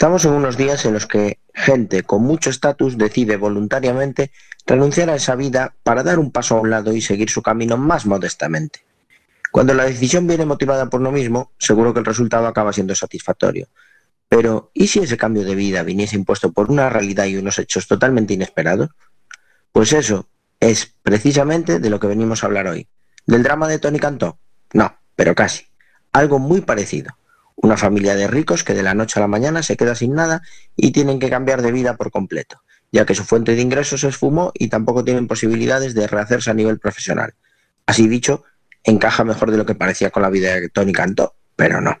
Estamos en unos días en los que gente con mucho estatus decide voluntariamente renunciar a esa vida para dar un paso a un lado y seguir su camino más modestamente. Cuando la decisión viene motivada por uno mismo, seguro que el resultado acaba siendo satisfactorio. Pero, ¿y si ese cambio de vida viniese impuesto por una realidad y unos hechos totalmente inesperados? Pues eso es precisamente de lo que venimos a hablar hoy. ¿Del drama de Tony Cantó? No, pero casi. Algo muy parecido. Una familia de ricos que de la noche a la mañana se queda sin nada y tienen que cambiar de vida por completo, ya que su fuente de ingresos se esfumó y tampoco tienen posibilidades de rehacerse a nivel profesional. Así dicho, encaja mejor de lo que parecía con la vida de Tony Cantó, pero no.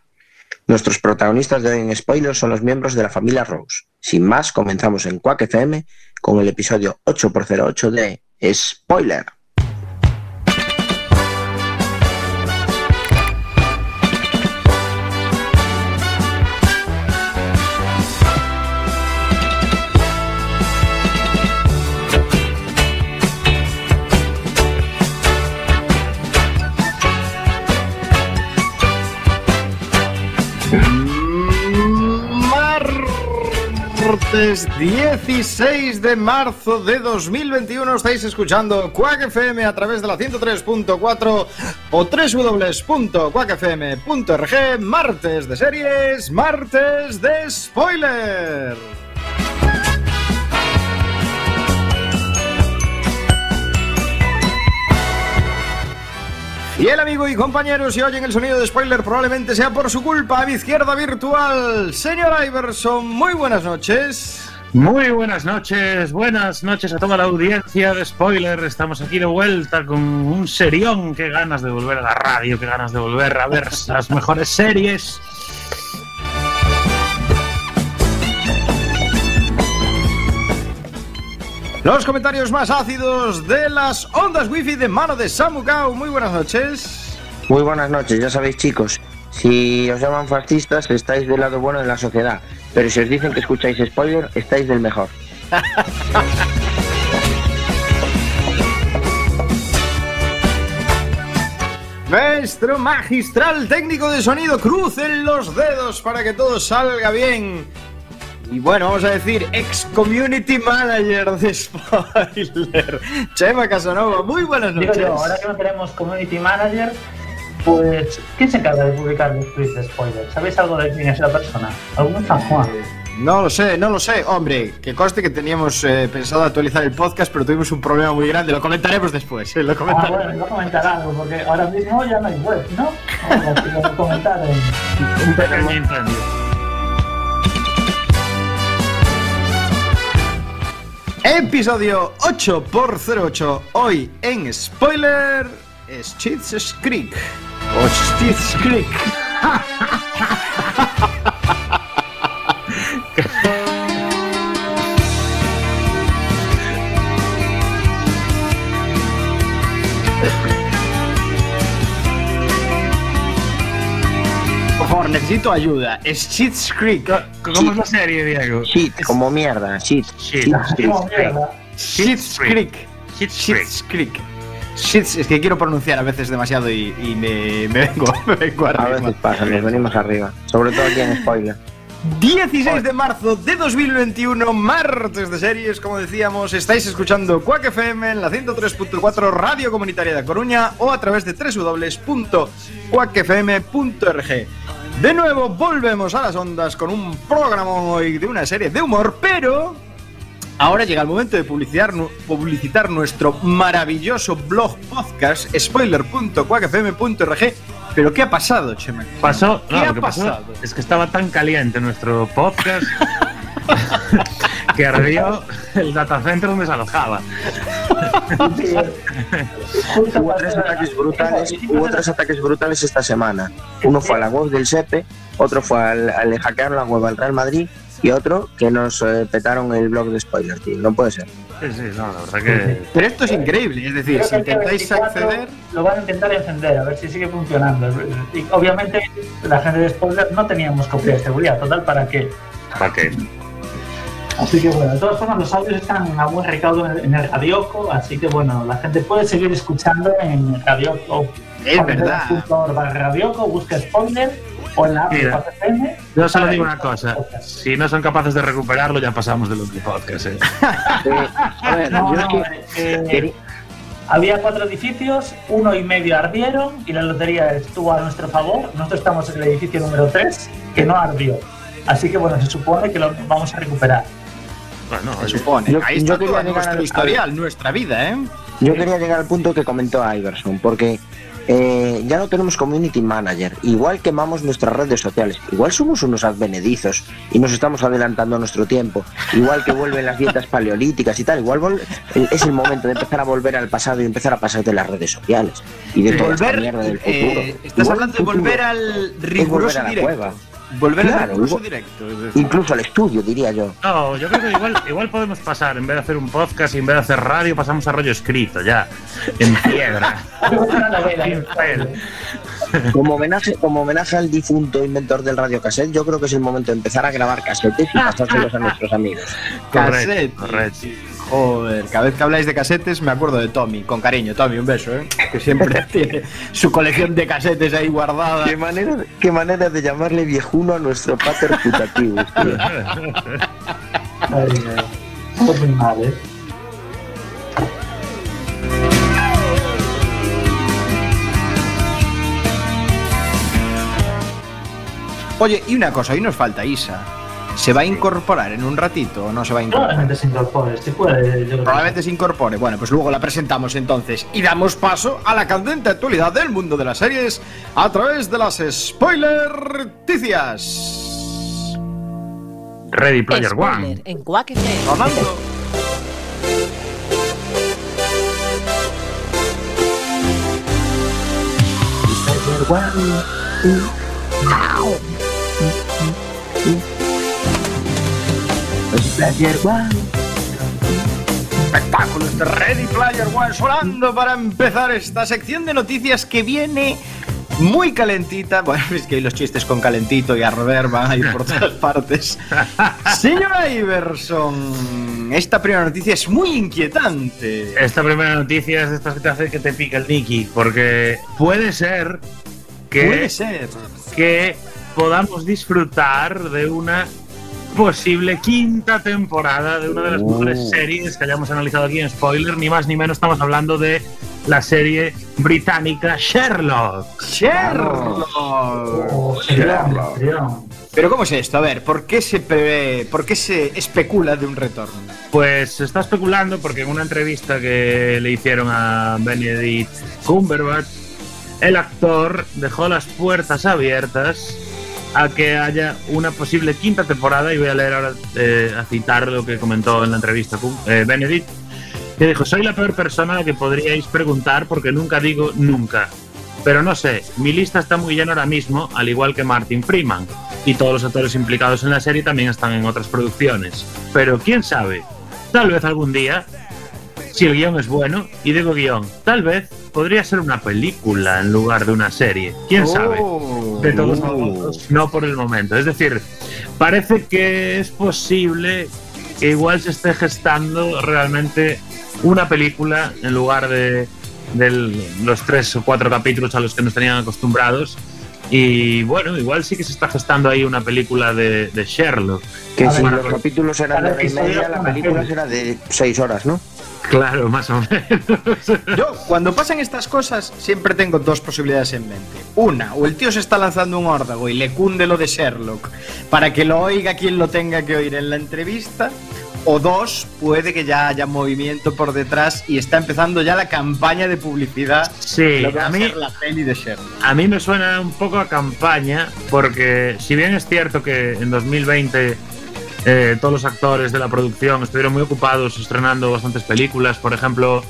Nuestros protagonistas de hoy en Spoilers son los miembros de la familia Rose. Sin más, comenzamos en Quack FM con el episodio 8x08 de Spoiler. Martes 16 de marzo de 2021 estáis escuchando Quack FM a través de la 103.4 o www.quackfm.org martes de series, martes de spoiler. Y el amigo y compañeros, si oyen el sonido de spoiler, probablemente sea por su culpa. A mi izquierda virtual, señor Iverson, muy buenas noches. Muy buenas noches, buenas noches a toda la audiencia de Spoiler. Estamos aquí de vuelta con un serión. Qué ganas de volver a la radio, qué ganas de volver a ver las mejores series. Los comentarios más ácidos de las ondas wifi de mano de Samukao. Muy buenas noches. Muy buenas noches, ya sabéis chicos, si os llaman fascistas estáis del lado bueno de la sociedad, pero si os dicen que escucháis spoiler, estáis del mejor. Nuestro magistral técnico de sonido, crucen los dedos para que todo salga bien. Y bueno, vamos a decir, ex community manager de spoiler, Chema Casanova. Muy buenas Digo noches. yo, ahora que no tenemos community manager, pues, ¿quién se encarga de publicar los tweets de spoiler? ¿Sabéis algo de quién es la persona? ¿Algún San Juan? No lo sé, no lo sé. Hombre, que conste que teníamos eh, pensado actualizar el podcast, pero tuvimos un problema muy grande. Lo comentaremos después. eh, lo Ah, comentaremos. bueno, voy a comentar algo, porque ahora mismo ya no hay web, ¿no? Vamos a comentar en... Un pequeño incendio. Episodio 8x08. Hoy en spoiler, Schitt's Creek. O Schitt's Creek. necesito ayuda. Schitt's Creek. ¿Cómo es la serie, Diego? Shit, como mierda, shit. Shit. Schitt's Creek. Schitt's Creek. Es que quiero pronunciar a veces demasiado y, y me, me vengo, me vengo A arriba. veces pasa, nos venimos arriba. Sobre todo aquí en spoiler. 16 de marzo de 2021, martes de series, como decíamos, estáis escuchando Quack FM en la 103.4 Radio Comunitaria de Coruña o a través de www.quackfm.org. De nuevo volvemos a las ondas con un programa hoy de una serie de humor, pero ahora llega el momento de publicitar, nu- publicitar nuestro maravilloso blog podcast spoiler.quackfm.org. Pero ¿qué ha pasado, Chema? Pasó, ¿Qué no, ha pasó pasado? es que estaba tan caliente nuestro podcast que ardió el datacenter donde se alojaba. Hubo tres ataques brutales, hubo tres ataques brutales esta semana. Uno fue a la web del SEPE, otro fue al, al hackear la web al Real Madrid y otro que nos eh, petaron el blog de spoiler, tío. No puede ser. Sí, sí, no, la verdad que. Pero esto es increíble, es decir, Creo si intentáis 24 acceder... Lo van a intentar encender, a ver si sigue funcionando. Y obviamente, la gente de spoiler no teníamos copia de seguridad, total, ¿para qué? ¿Para qué? Así que bueno, de todas formas los audios están a buen recaudo en el, Radioco, así que bueno, la gente puede seguir escuchando en Radioco Es verdad. barra Bioco, busca spoiler o en la app de Mira. 4FM. Yo solo digo una cosa. Si no son capaces de recuperarlo, ya pasamos del otro podcast. ¿eh? Eh, a ver, No, yo es no, que eh, quería- había cuatro edificios, uno y medio ardieron y la lotería estuvo a nuestro favor. Nosotros estamos en el edificio número 3, que no ardió. Así que bueno, se supone que lo vamos a recuperar. Bueno, Se supone. Yo- Ahí yo está quería todo llegar nuestro al- historial, nuestra vida, ¿eh? Yo quería llegar al punto que comentó Iverson, porque eh, ya no tenemos community manager. Igual quemamos nuestras redes sociales. Igual somos unos advenedizos y nos estamos adelantando a nuestro tiempo. Igual que vuelven las dietas paleolíticas y tal. Igual vol- es el momento de empezar a volver al pasado y empezar a pasar de las redes sociales y de toda esta Volver, mierda del futuro. eh, estás Igual hablando de futuro volver al es riguroso volver a la directo. cueva. Volver Claro, igual- directo. es decir. Incluso al estudio, diría yo. No, yo creo que igual, igual podemos pasar, en vez de hacer un podcast y en vez de hacer radio, pasamos a rollo escrito, ya, en piedra. Como homenaje, como homenaje al difunto inventor del radiocassette, yo creo que es el momento de empezar a grabar casetes y pasárselos a nuestros amigos. Cassette. correcto. Joder, cada vez que habláis de casetes me acuerdo de Tommy, con cariño, Tommy, un beso, ¿eh? Que siempre tiene su colección de casetes ahí guardada. Qué manera, qué manera de llamarle viejuno a nuestro pater tío. Ay, mal, ¿eh? Oye, y una cosa, hoy nos falta Isa. ¿Se va a incorporar en un ratito o no se va a incorporar? Probablemente se incorpore, si puede, yo Probablemente se incorpore. Bueno, pues luego la presentamos entonces y damos paso a la candente actualidad del mundo de las series a través de las spoiler ticias. Ready Player Spoiler One. en Quack FM. Ronaldo. Espectáculos de Ready Player One sonando para empezar esta sección de noticias que viene muy calentita. Bueno, es que los chistes con calentito y a van a ir por todas partes. Señora Iverson, esta primera noticia es muy inquietante. Esta primera noticia es de estas que te hace que te pica el Nicky, porque puede ser que, Puede ser. que podamos disfrutar de una posible quinta temporada de una de las Oh. mejores series que hayamos analizado aquí en Spoiler, ni más ni menos estamos hablando de la serie británica Sherlock. Sherlock. Oh, serión. Pero ¿cómo es esto? A ver, ¿por qué se prevé, por qué se especula de un retorno? Pues se está especulando porque en una entrevista que le hicieron a Benedict Cumberbatch, el actor dejó las puertas abiertas a que haya una posible quinta temporada y voy a leer ahora eh, a citar lo que comentó en la entrevista con eh, Benedict que dijo soy la peor persona a la que podríais preguntar porque nunca digo nunca pero no sé mi lista está muy llena ahora mismo al igual que Martin Freeman y todos los actores implicados en la serie también están en otras producciones. Pero quién sabe tal vez algún día si el guion es bueno y digo guion tal vez podría ser una película en lugar de una serie quién sabe Oh. de todos modos, no por el momento. Es decir, parece que es posible que igual se esté gestando realmente una película en lugar de, de los tres o cuatro capítulos a los que nos tenían acostumbrados. Y bueno, igual sí que se está gestando ahí una película de, de Sherlock. Que A si ver, los capítulos eran de hora y media, la película será de seis horas, ¿no? Claro, más o menos. Yo, cuando pasan estas cosas, siempre tengo dos posibilidades en mente. Una, o el tío se está lanzando un órdago y le cunde lo de Sherlock para que lo oiga quien lo tenga que oír en la entrevista. O dos, puede que ya haya movimiento por detrás y está empezando ya la campaña de publicidad. Sí, a a mí, la peli de Sherlock. A mí me suena un poco a campaña, porque si bien es cierto que en 2020 eh, todos los actores de la producción estuvieron muy ocupados estrenando bastantes películas, por ejemplo,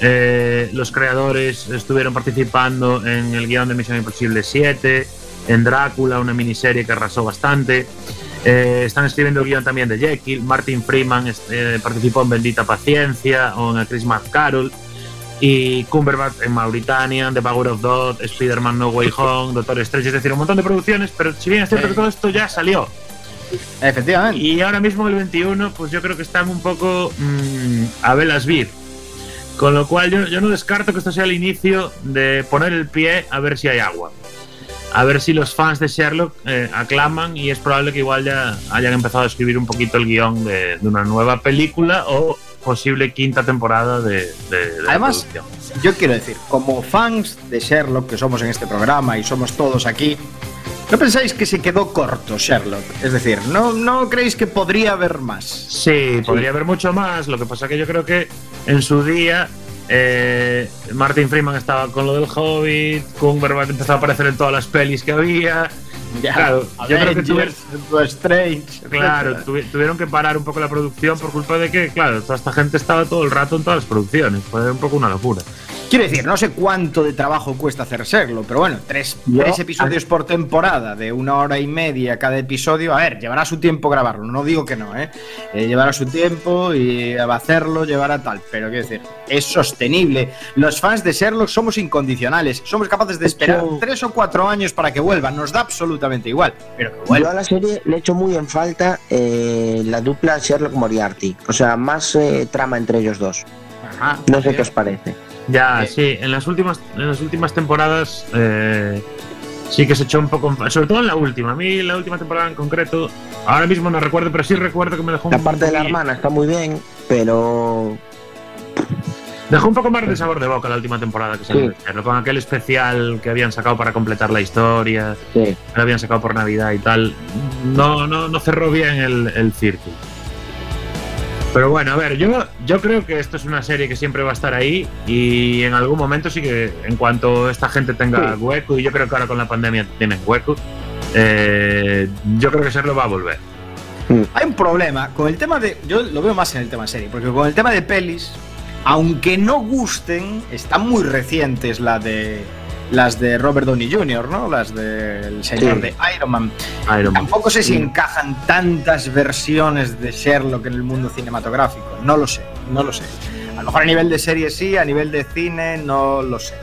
eh, los creadores estuvieron participando en el guion de Misión Imposible 7, en Drácula, una miniserie que arrasó bastante. Eh, están escribiendo el guion también de Jekyll. Martin Freeman eh, participó en Bendita Paciencia o en Christmas Carol y Cumberbatch en Mauritania, The Power of Dot, Spider-Man No Way Home, Doctor Strange, es decir, un montón de producciones, pero si bien es cierto que todo esto ya salió. Efectivamente. Y ahora mismo el 21, pues yo creo que están un poco mm, a velas vir. Con lo cual yo, yo no descarto que esto sea el inicio de poner el pie a ver si hay agua. A ver si los fans de Sherlock eh, aclaman y es probable que igual ya hayan empezado a escribir un poquito el guion de, de una nueva película o posible quinta temporada de, de- de Además, yo quiero decir, como fans de Sherlock que somos en este programa y somos todos aquí, ¿no pensáis que se quedó corto Sherlock? Es decir, ¿no, no creéis que podría haber más? Sí, podría haber mucho más. Lo que pasa que yo creo que en su día eh, Martin Freeman estaba con lo del Hobbit, Cumberbatch empezó a aparecer en todas las pelis que había. Claro, yo creo que Strange. Claro, tuvieron que parar un poco la producción por culpa de que, claro, toda esta gente estaba todo el rato en todas las producciones. Fue un poco una locura. Quiero decir, no sé cuánto de trabajo cuesta hacer Sherlock, pero bueno, tres, Yo- tres episodios por temporada de una hora y media cada episodio. A ver, llevará su tiempo grabarlo, no digo que no, ¿eh? Eh, llevará su tiempo y va a hacerlo, llevará tal, pero quiero decir, es sostenible. Los fans de Sherlock somos incondicionales, somos capaces de esperar Hecho- tres o cuatro años para que vuelva, nos da absolutamente igual, pero que Yo vuelva. a la serie le echo muy en falta eh, la dupla Sherlock-Moriarty. O sea, más eh, trama entre ellos dos. Ajá, No sé bien. qué os parece. Ya, Eh. sí, en las últimas, en las últimas temporadas eh, sí que se echó un poco, sobre todo en la última. A mí la última temporada en concreto, ahora mismo no recuerdo, pero sí recuerdo que me dejó La un parte de la hermana está muy bien, pero Dejó un poco más de sabor de boca la última temporada que salió Sí. con aquel especial que habían sacado para completar la historia, sí. que lo habían sacado por Navidad y tal. No, no, no cerró bien el, el círculo. Pero bueno, a ver, yo, yo creo que esto es una serie que siempre va a estar ahí y en algún momento sí que en cuanto esta gente tenga Sí. hueco, y yo creo que ahora con la pandemia tienen hueco, eh, yo creo que Sherlock va a volver. Hay un problema con el tema de. Yo lo veo más en el tema serie, porque con el tema de pelis, aunque no gusten, están muy recientes la de. Las de Robert Downey Jr., ¿no? Las del señor Sí. de Iron Man. Iron Man. Tampoco sé si Sí. encajan tantas versiones de Sherlock en el mundo cinematográfico. No lo sé, no lo sé. A lo mejor a nivel de serie sí, a nivel de cine no lo sé.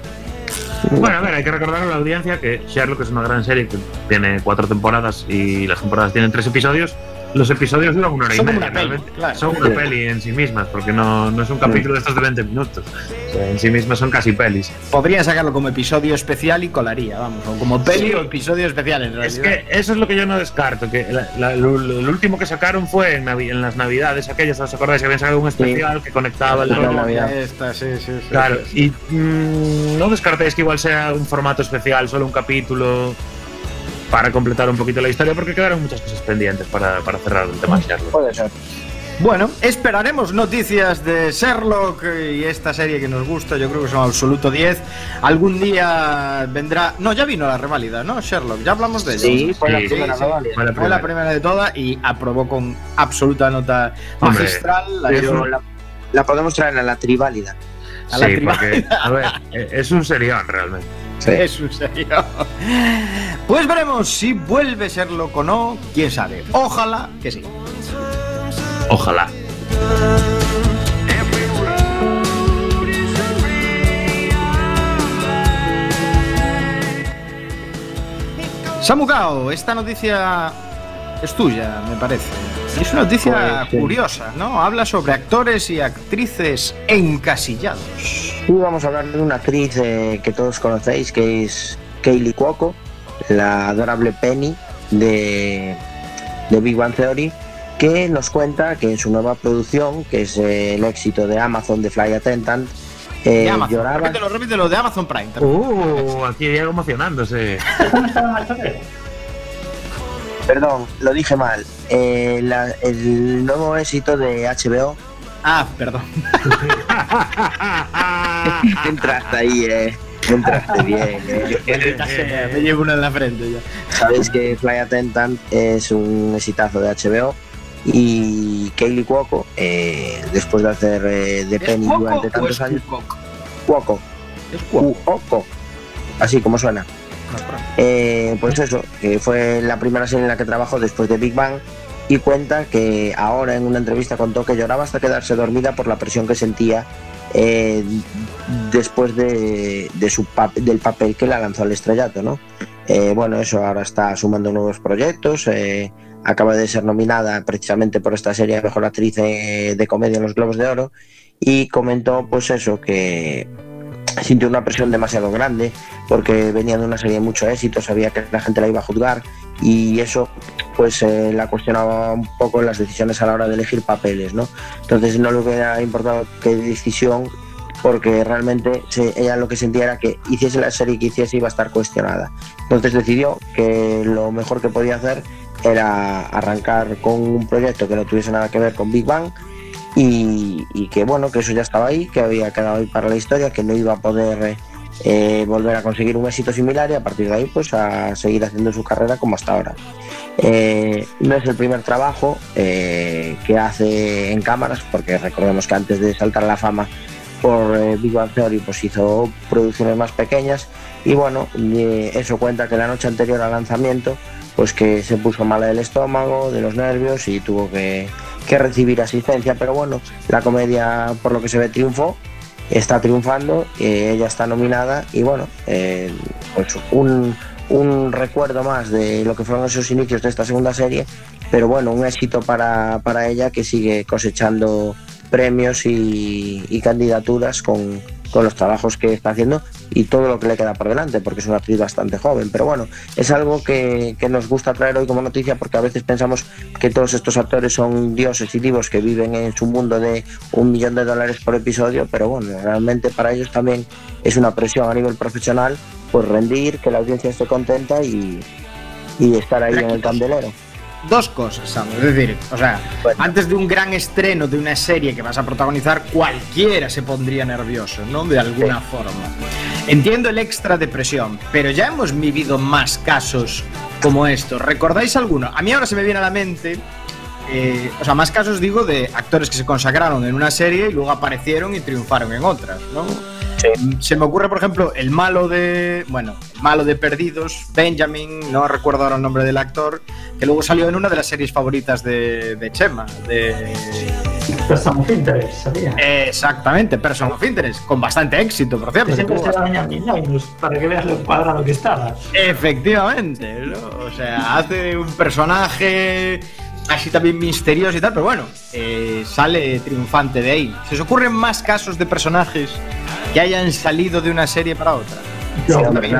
Bueno, a ver, hay que recordar a la audiencia que Sherlock es una gran serie que tiene cuatro temporadas y las temporadas tienen tres episodios. Los episodios duran una hora Son y media. una peli, claro. Son una peli en sí mismas, porque no, no es un capítulo de estos de 20 minutos. O sea, en sí mismas son casi pelis. Podrían sacarlo como episodio especial y colaría, vamos. O como peli Sí. o episodio especial en Es realidad. que eso es lo que yo no descarto. Que la- la- lo, último que sacaron fue en, Navi- en las Navidades, aquellas, ¿os acordáis? Que habían sacado un especial que conectaba el Especial rollo. Navidad. Esta, sí, sí, sí, Claro, sí, sí. y mm, no descartéis que igual sea un formato especial, solo un capítulo para completar un poquito la historia, porque quedaron muchas cosas pendientes para, para cerrar el tema de Sherlock. puede ser. Bueno, esperaremos noticias de Sherlock y esta serie que nos gusta, yo creo que son absoluto 10. Algún día vendrá... No, ya vino la reválida, ¿no? Sherlock, ya hablamos de ello. Sí, fue la Sí, primera sí. reválida. Fue la Fue la primera. primera de todas y aprobó con absoluta nota Hombre, magistral. La podemos traer a la triválida. A la porque, a ver, es un serión realmente. Serio. Pues veremos si vuelve Sherlock o no, quién sabe. Ojalá que sí. Ojalá. Samucao, esta noticia es tuya, me parece. Es una noticia Pues, curiosa, ¿no? Habla sobre actores y actrices encasillados. Y vamos a hablar de una actriz eh, que todos conocéis, que es Kaylee Cuoco, la adorable Penny de, de Big Bang Theory, que nos cuenta que en su nueva producción, que es eh, el éxito de Amazon de Fly Attendant, eh, De Amazon. lloraba. Repítelo, repítelo, de Amazon Prime. también. Uh, aquí Diego emocionándose. Perdón, lo dije mal. Eh, la- el nuevo éxito de HBO. Ah, perdón. Entraste ahí, eh. Entraste bien, eh. Maldita sea, me llevo una en la frente ya. Sabéis que Fly Attendant es un exitazo de HBO y Kaylee Cuoco, eh, después de hacer eh, de ¿Es Penny Cuoco durante o tantos es años, Cuoco? Cuoco, Es Cuoco. Cuoco, así como suena. Eh, pues eso, que fue la primera serie en la que trabajó después de Big Bang y cuenta que ahora en una entrevista contó que lloraba hasta quedarse dormida por la presión que sentía eh, después de, su del papel que la lanzó al estrellato, ¿no? Eh, bueno, eso ahora está sumando nuevos proyectos. acaba de ser nominada precisamente por esta serie a Mejor Actriz de Comedia en los Globos de Oro. y comentó pues eso, que sintió una presión demasiado grande porque venía de una serie de mucho éxito, sabía que la gente la iba a juzgar y eso pues eh, la cuestionaba un poco en las decisiones a la hora de elegir papeles, ¿no? Entonces no le hubiera importado qué decisión porque realmente ella lo que sentía era que hiciese la serie que hiciese iba a estar cuestionada. Entonces decidió que lo mejor que podía hacer era arrancar con un proyecto que no tuviese nada que ver con Big Bang y, que bueno, que eso ya estaba ahí, que había quedado ahí para la historia, que no iba a poder eh, volver a conseguir un éxito similar y a partir de ahí pues a seguir haciendo su carrera como hasta ahora. Eh, no es el primer trabajo eh, que hace en cámaras, porque recordemos que antes de saltar a la fama por Big Bang Theory pues hizo producciones más pequeñas y bueno, eso cuenta que la noche anterior al lanzamiento pues que se puso mala del estómago, de los nervios y tuvo que, recibir asistencia, pero bueno, la comedia por lo que se ve triunfó, está triunfando, eh, ella está nominada y bueno, eh, pues un, recuerdo más de lo que fueron esos inicios de esta segunda serie, pero bueno, un éxito para, para ella que sigue cosechando premios y, candidaturas con, con los trabajos que está haciendo y todo lo que le queda por delante, porque es una actriz bastante joven. Pero bueno, es algo que, nos gusta traer hoy como noticia, porque a veces pensamos que todos estos actores son dioses y divos que viven en su mundo de un millón de dólares por episodio, pero bueno, realmente para ellos también es una presión a nivel profesional, pues rendir, que la audiencia esté contenta y, y estar ahí en el candelero dos cosas, ¿sabes? Es decir, o sea, antes de un gran estreno de una serie que vas a protagonizar, cualquiera se pondría nervioso, ¿no? De alguna forma. Entiendo el extra de presión, pero ya hemos vivido más casos como estos. ¿Recordáis alguno? A mí ahora se me viene a la mente eh, o sea, más casos digo de actores que se consagraron en una serie y luego aparecieron y triunfaron en otras, ¿no? Se me ocurre, por ejemplo, el malo de. Bueno, el malo de Perdidos, Benjamin, no recuerdo ahora el nombre del actor, que luego salió en una de las series favoritas de, de Chema, de. Person of Interest, ¿sabía? Exactamente, Person of Interest, con bastante éxito, por cierto. siempre se baña para que veas lo cuadrado que estaba. Efectivamente, ¿no? o sea, hace un personaje así también misterioso y tal, pero bueno, eh, sale triunfante de ahí. ¿Se os ocurren más casos de personajes que hayan salido de una serie para otra? Sí, también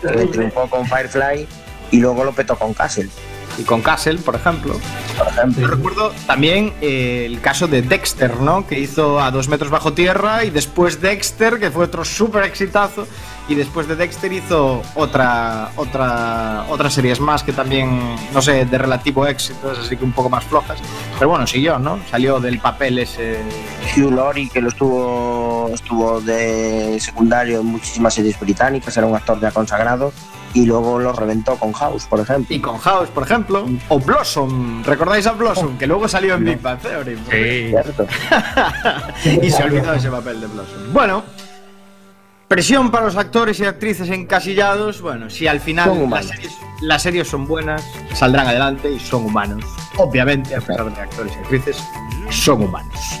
que triunfó con Firefly y luego lo petó con Castle. Y con Castle, por ejemplo. Por ejemplo. Yo recuerdo también eh, el caso de Dexter, ¿no? Que hizo a dos metros bajo tierra y después Dexter, que fue otro súper exitazo y después de Dexter hizo otra otra otras series más que también no sé de relativo éxito así que un poco más flojas pero bueno siguió no salió del papel ese Hugh Laurie que lo estuvo estuvo de secundario en muchísimas series británicas era un actor ya consagrado y luego lo reventó con House, por ejemplo. Y con House, por ejemplo. O Blossom. ¿Recordáis a Blossom? Que luego salió en Big Bang Theory. Sí, cierto. y se olvidó ese papel de Blossom. Bueno, Presión para los actores y actrices encasillados. Bueno, si al final las series, son buenas, saldrán adelante y son humanos. Obviamente, a pesar de actores y actrices, son humanos.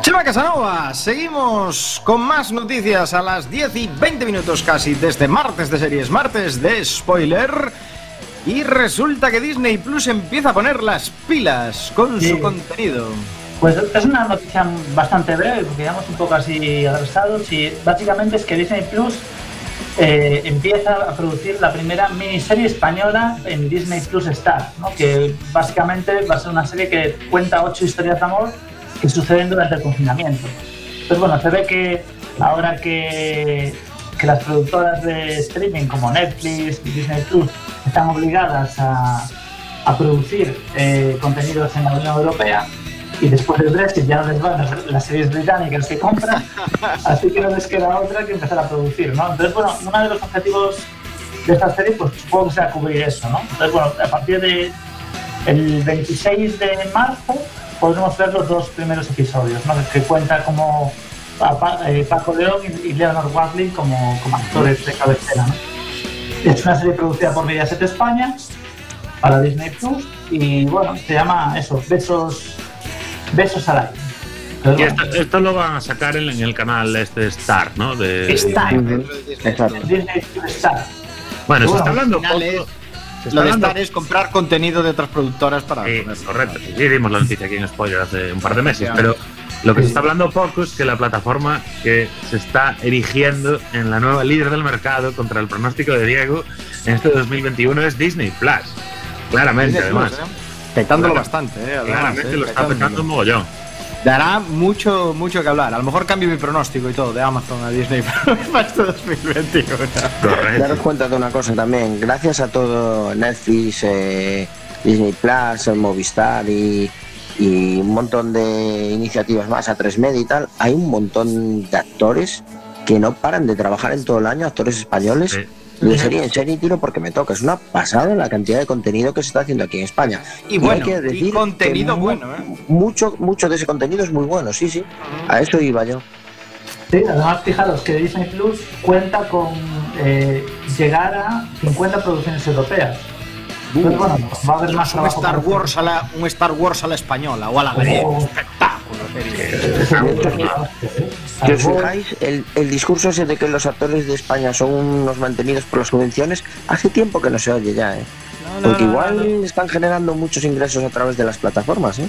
Chema Casanova, seguimos con más noticias a las 10 y 20 minutos casi desde martes de series, martes de spoiler. Y resulta que Disney Plus empieza a poner las pilas con su contenido. Pues es una noticia bastante breve, porque digamos un poco así atrasados. Y básicamente es que Disney Plus eh, empieza a producir la primera miniserie española en Disney Plus Star, ¿no? que básicamente va a ser una serie que cuenta ocho historias de amor que suceden durante el confinamiento. Pues bueno, se ve que ahora que que las productoras de streaming como Netflix y Disney Plus están obligadas a, producir eh, contenidos en la Unión Europea y después del Brexit ya no les van las, series británicas que compran, así que no les queda otra que empezar a producir, ¿no? Entonces, bueno, uno de los objetivos de esta serie, pues supongo que se va a cubrir eso, ¿no? Entonces, bueno, a partir de el 26 de marzo podremos ver los dos primeros episodios, ¿no? Que cuenta como a eh, Paco León y, y Leonard Watling como, como actores de cabecera, ¿no? Es una serie producida por Mediaset España para Disney Plus y bueno, se llama eso, Besos, Besos al aire. Y esto, esto lo van a sacar en, en el canal este Star, ¿no? De, Star. Exacto. Disney Plus Star. Bueno, se Bueno, está hablando poco. es- se está Lo de hablando- estar es comprar contenido de otras productoras para. Sí, correcto. Sí, dimos la noticia aquí en Spoiler hace un par de meses, pero lo que se está hablando poco es que la plataforma que se está erigiendo en la nueva líder del mercado contra el pronóstico de Diego en este 2021 es Disney Plus. Claramente, Disney Plus, además. ¿eh? Petándolo Claro. bastante, ¿eh? Además, Claramente ¿eh? lo está petando un mogollón. Dará mucho, mucho que hablar. A lo mejor cambio mi pronóstico y todo de Amazon a Disney para este 2021. Correcto. Daros cuenta de una cosa también, gracias a todo Netflix, eh, Disney Plus, el Movistar y, y un montón de iniciativas más, a 3 Media y tal, hay un montón de actores que no paran de trabajar en todo el año, actores españoles, Sí. De serie en serie y tiro porque me toca. Es una pasada la cantidad de contenido que se está haciendo aquí en España. Y hay bueno, y decir contenido que bueno, ¿eh? Mucho, mucho de ese contenido es muy bueno, sí, sí. A eso iba yo. Sí, además fijaros que Disney Plus cuenta con eh, llegar a 50 producciones europeas. Entonces, bueno, va a haber más Un. Star Wars a la, un Star Wars a la española o a la griega. Oh. Si os fijáis, el, el discurso ese de que los actores de España son unos mantenidos por las subvenciones, hace tiempo que no se oye ya, ¿eh? Porque igual están generando muchos ingresos a través de las plataformas, ¿eh?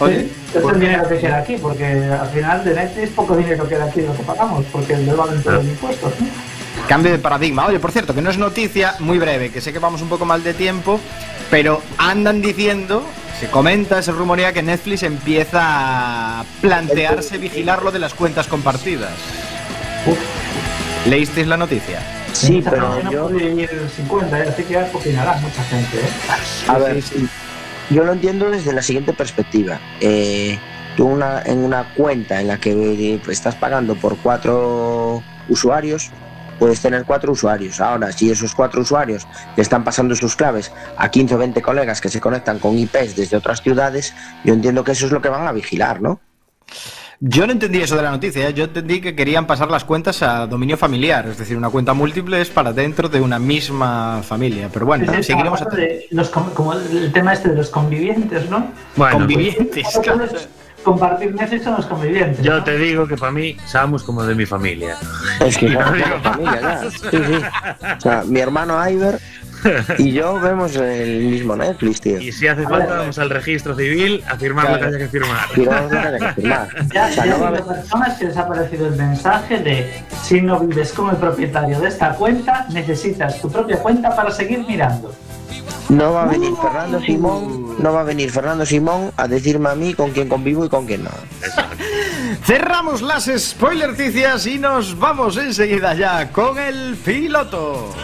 Oye, es el dinero que queda aquí, porque al final de Netflix poco dinero queda aquí de lo que pagamos, porque le valen todos los impuestos. ¿no? Cambio de paradigma. Oye, por cierto, que no es noticia, muy breve, que sé que vamos un poco mal de tiempo, pero andan diciendo, se comenta, se rumorea que Netflix empieza a plantearse vigilar lo de las cuentas compartidas. ¿Leísteis la noticia? Sí, pero no yo, puede vivir 50, ¿eh? así que ya opinará mucha gente. ¿eh? a ver, yo lo entiendo desde la siguiente perspectiva. Eh, tú una, en una cuenta en la que eh, estás pagando por cuatro usuarios, puedes tener cuatro usuarios. Ahora, si esos cuatro usuarios le están pasando sus claves a 15 o 20 colegas que se conectan con IPs desde otras ciudades, yo entiendo que eso es lo que van a vigilar, ¿no? Yo no entendí eso de la noticia, ¿eh? yo entendí que querían pasar las cuentas a dominio familiar, es decir, una cuenta múltiple es para dentro de una misma familia. Pero bueno, Sí, sí, seguiremos de los como el tema este de los convivientes, ¿no? Bueno, Convivientes, claro. Compartir Netflix con los convivientes. yo ¿no? te digo que para mí Samus como de mi familia. Es que digo. una familia ya. Sí, sí. O sea, mi hermano Iver y yo vemos el mismo Netflix, tío. Y si hace falta, vamos al registro civil a firmar lo que haya que firmar. Firmamos lo que haya que firmar. Ya, O sea, ya no va a hay haber- personas que les ha parecido el mensaje de si no vives como el propietario de esta cuenta, necesitas tu propia cuenta para seguir mirando. No va a venir Fernando Simón, no va a venir Fernando Simón a decirme a mí con quién convivo y con quién no. Cerramos las spoilerticias y nos vamos enseguida ya con el piloto.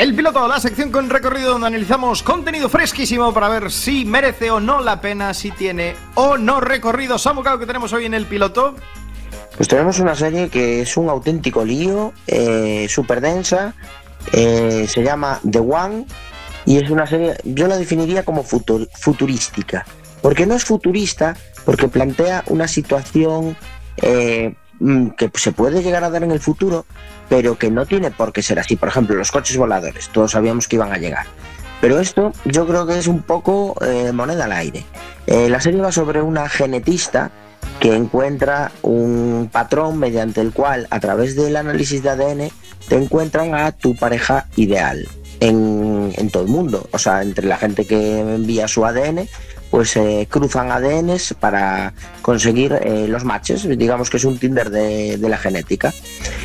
El piloto, la sección con recorrido donde analizamos contenido fresquísimo para ver si merece o no la pena, si tiene o no recorrido. Samucao que tenemos hoy en el piloto. Pues tenemos una serie que es un auténtico lío, eh, súper densa, eh, se llama The One y es una serie, yo la definiría como futur- futurística, porque no es futurista, porque plantea una situación eh, que se puede llegar a dar en el futuro, pero que no tiene por qué ser así. Por ejemplo, los coches voladores, todos sabíamos que iban a llegar. Pero esto yo creo que es un poco eh, moneda al aire. Eh, la serie va sobre una genetista que encuentra un patrón mediante el cual a través del análisis de ADN te encuentran a tu pareja ideal en, en todo el mundo. O sea, entre la gente que envía su ADN, pues eh, cruzan ADNs para conseguir eh, los matches. Digamos que es un Tinder de, la genética.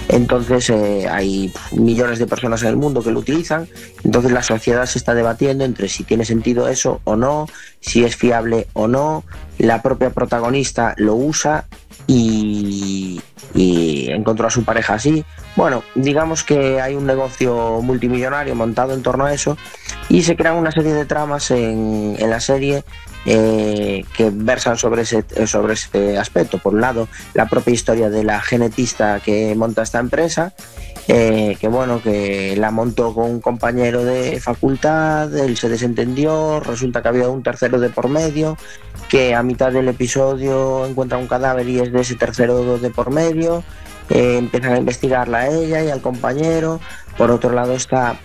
Entonces eh, hay millones de personas en el mundo que lo utilizan. Entonces la sociedad se está debatiendo entre si tiene sentido eso o no, si es fiable o no. La propia protagonista lo usa y, y encontró a su pareja así. Bueno, digamos que hay un negocio multimillonario montado en torno a eso y se crean una serie de tramas en la serie eh, que versan sobre ese, sobre ese aspecto. Por un lado, la propia historia de la genetista que monta esta empresa, eh, que bueno, que la montó con un compañero de facultad, él se desentendió, resulta que había un tercero de por medio, que a mitad del episodio encuentra un cadáver y es de ese tercero de por medio, eh, empiezan a investigarla a ella y al compañero, por otro lado está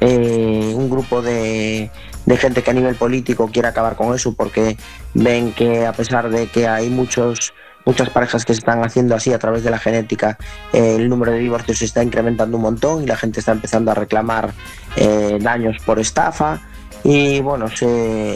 eh, un grupo de, de gente que a nivel político quiere acabar con eso porque ven que a pesar de que hay muchos muchas parejas que se están haciendo así a través de la genética, eh, el número de divorcios se está incrementando un montón y la gente está empezando a reclamar eh, daños por estafa. Y bueno,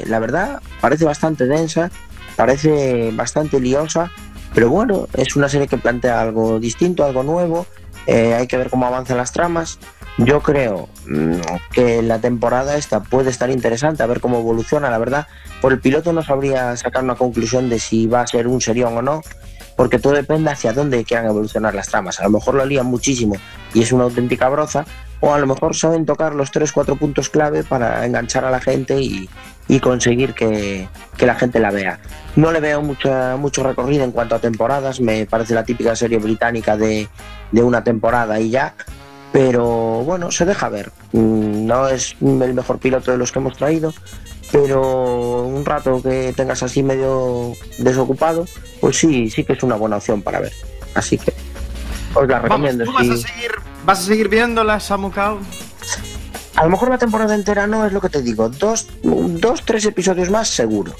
la verdad parece bastante densa, parece bastante liosa, pero bueno, es una serie que plantea algo distinto, algo nuevo. eh, hay que ver cómo avanzan las tramas. Yo creo mm, que la temporada esta puede estar interesante, a ver cómo evoluciona, la verdad. Por el piloto no sabría sacar una conclusión de si va a ser un serión o no, porque todo depende hacia dónde quieran evolucionar las tramas. A lo mejor lo lían muchísimo y es una auténtica broza, o a lo mejor saben tocar los 3-4 puntos clave para enganchar a la gente y, y conseguir que, la gente la vea. No le veo mucha, mucho recorrido en cuanto a temporadas, me parece la típica serie británica de una temporada y ya, pero bueno, se deja ver. Mm, No es el mejor piloto de los que hemos traído, pero un rato que tengas así medio desocupado, pues sí, sí que es una buena opción para ver. Así que os la Vamos, recomiendo. ¿tú vas a seguir, vas a seguir viéndola, Samukao? A lo mejor la temporada entera no es lo que te digo. Dos, dos, tres episodios más seguro.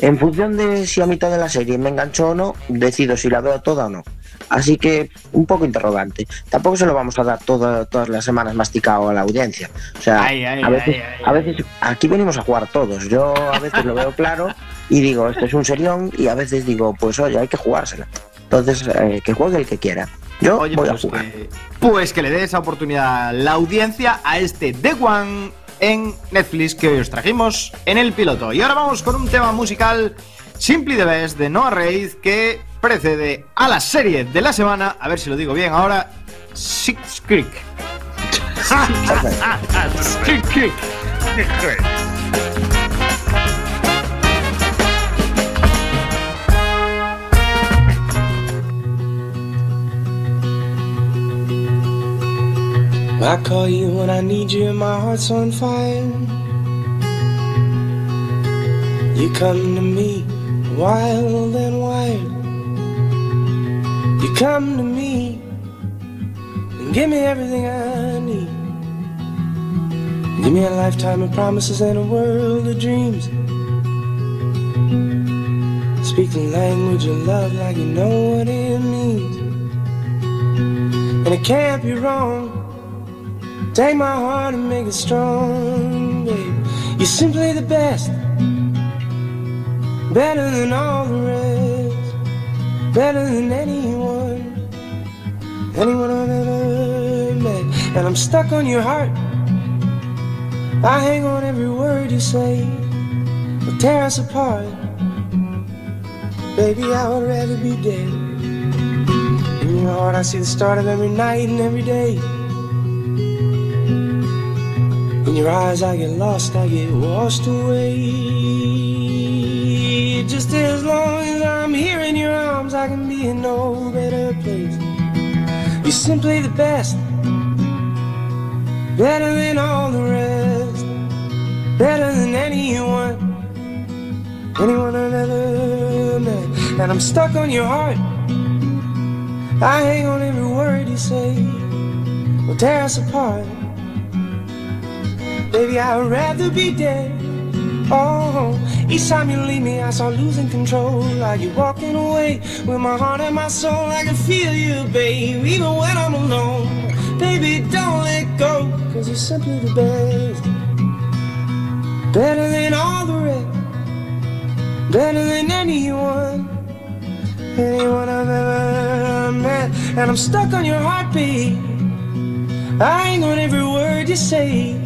En función de si a mitad de la serie me engancho o no, decido si la veo toda o no. Así que un poco interrogante. Tampoco se lo vamos a dar toda- todas las semanas masticado a la audiencia. O sea, Ay, ay, a, veces, ay, ay, a veces aquí venimos a jugar todos. Yo a veces lo veo claro y digo, este es un serión y a veces digo, pues oye, hay que jugársela. Entonces, eh, que juegue el que quiera. Yo Oye, voy pues, a jugar. que, pues que le dé esa oportunidad la audiencia a este The One en Netflix que hoy os trajimos en el piloto. Y ahora vamos con un tema musical Simply the Best de Noah Reid que precede a la serie de la semana, a ver si lo digo bien ahora, Six Creek. Six Creek. I call you when I need you and my heart's on fire. You come to me wild and wild. You come to me and give me everything I need. Give me a lifetime of promises and a world of dreams. Speak the language of love like you know what it means. And it can't be wrong. Take my heart and make it strong, babe. You're simply the best, better than all the rest, better than anyone, anyone I've ever met. And I'm stuck on your heart. I hang on every word you say, will tear us apart. Baby, I would rather be dead. In your heart, I see the start of every night and every day. In your eyes, I get lost, I get washed away. Just as long as I'm here in your arms, I can be in no better place. You're simply the best, better than all the rest, better than anyone, anyone I've ever met. And I'm stuck on your heart. I hang on every word you say, will tear us apart. Baby, I'd rather be dead. Oh, each time you leave me, I start losing control. Like you're walking away with my heart and my soul. I can feel you, babe, even when I'm alone. Baby, don't let go, cause you're simply the best. Better than all the rest, better than anyone, anyone I've ever met. And I'm stuck on your heartbeat. I hang on every word you say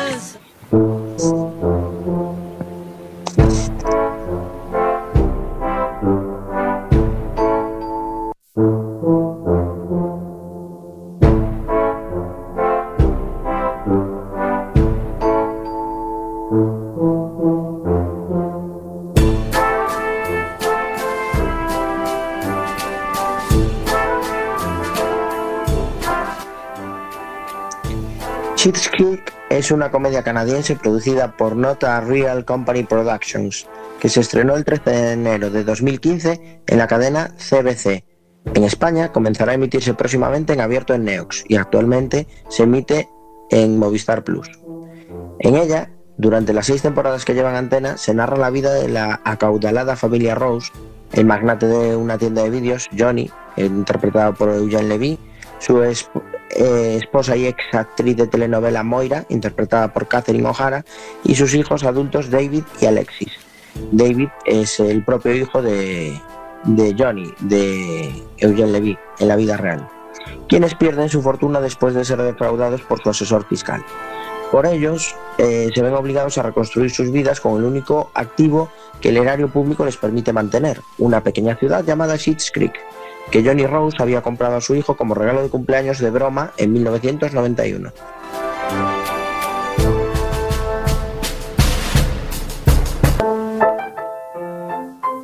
es una comedia canadiense producida por Not a Real Company Productions, que se estrenó el 13 de enero de 2015 en la cadena CBC. En España comenzará a emitirse próximamente en abierto en Neox y actualmente se emite en Movistar Plus. En ella, durante las seis temporadas que llevan antena, se narra la vida de la acaudalada familia Rose, el magnate de una tienda de vídeos, Johnny, interpretado por Eugene Levy, su eh, esposa y ex actriz de telenovela Moira, interpretada por Catherine O'Hara, y sus hijos adultos David y Alexis. David es el propio hijo de, de Johnny, de Eugene Levy, en la vida real, quienes pierden su fortuna después de ser defraudados por su asesor fiscal. Por ellos, eh, se ven obligados a reconstruir sus vidas con el único activo que el erario público les permite mantener, una pequeña ciudad llamada Schitt's Creek, que Johnny Rose había comprado a su hijo como regalo de cumpleaños de broma en 1991.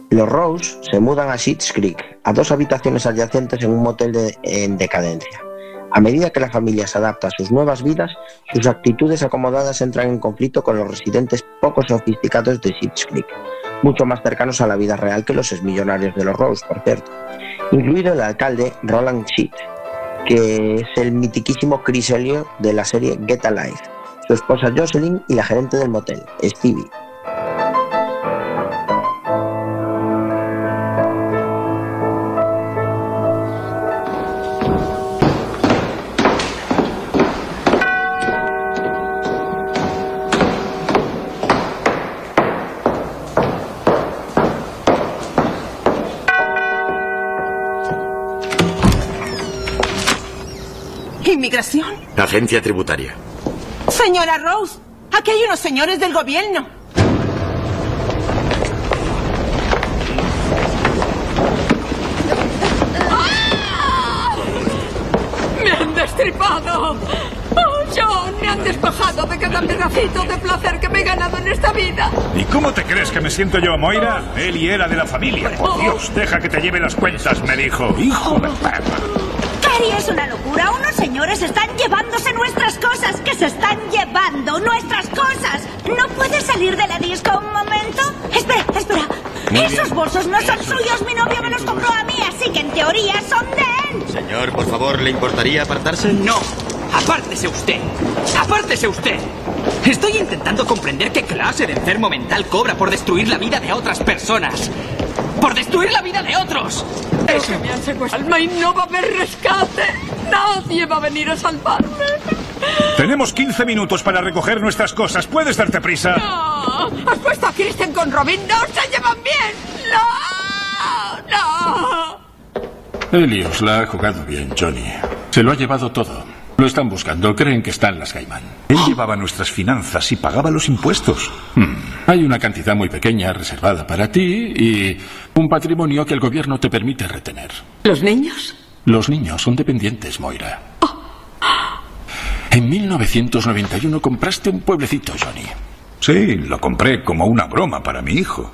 Los Rose se mudan a Schitt's Creek, a dos habitaciones adyacentes en un motel de- en decadencia. A medida que la familia se adapta a sus nuevas vidas, sus actitudes acomodadas entran en conflicto con los residentes poco sofisticados de Schitt's Creek, mucho más cercanos a la vida real que los exmillonarios de los Rose, por cierto, incluido el alcalde Roland Schitt, que es el mitiquísimo Chris Elliott de la serie Get Alive, su esposa Jocelyn y la gerente del motel, Stevie. Agencia tributaria. Señora Rose, aquí hay unos señores del gobierno. ¡Me han destripado! ¡Oh, John! Me han despojado de cada pedacito de placer que me he ganado en esta vida. ¿Y cómo te crees que me siento yo, Moira? Él era de la familia. Por Dios, deja que te lleve las cuentas, me dijo. Hijo de perra. Cari, es una locura. Unos señores están llevándose nuestras cosas. Que se están llevando nuestras cosas. ¿No puedes salir de la disco un momento? Espera, espera. Muy Esos bien. bolsos no son suyos. Mi novio me los compró a mí, así que en teoría son de él. Señor, por favor, ¿le importaría apartarse? No. Apártese usted. Apártese usted. Estoy intentando comprender qué clase de enfermo mental cobra por destruir la vida de otras personas. Por destruir la vida de otros. Es que me han secuestrado alma y no va a haber rescate. Nadie va a venir a salvarme. Tenemos 15 minutos para recoger nuestras cosas. ¿Puedes darte prisa? No. ¿Has puesto a Kristen con Robin? ¡No se llevan bien! ¡No! ¡No! Helios la ha jugado bien, Johnny. Se lo ha llevado todo. Lo están buscando. Creen que está en las Gaiman. Él llevaba nuestras finanzas y pagaba los impuestos. Hmm. Hay una cantidad muy pequeña reservada para ti y un patrimonio que el gobierno te permite retener. ¿Los niños? Los niños son dependientes, Moira. En 1991 compraste un pueblecito, Johnny. Sí, lo compré como una broma para mi hijo.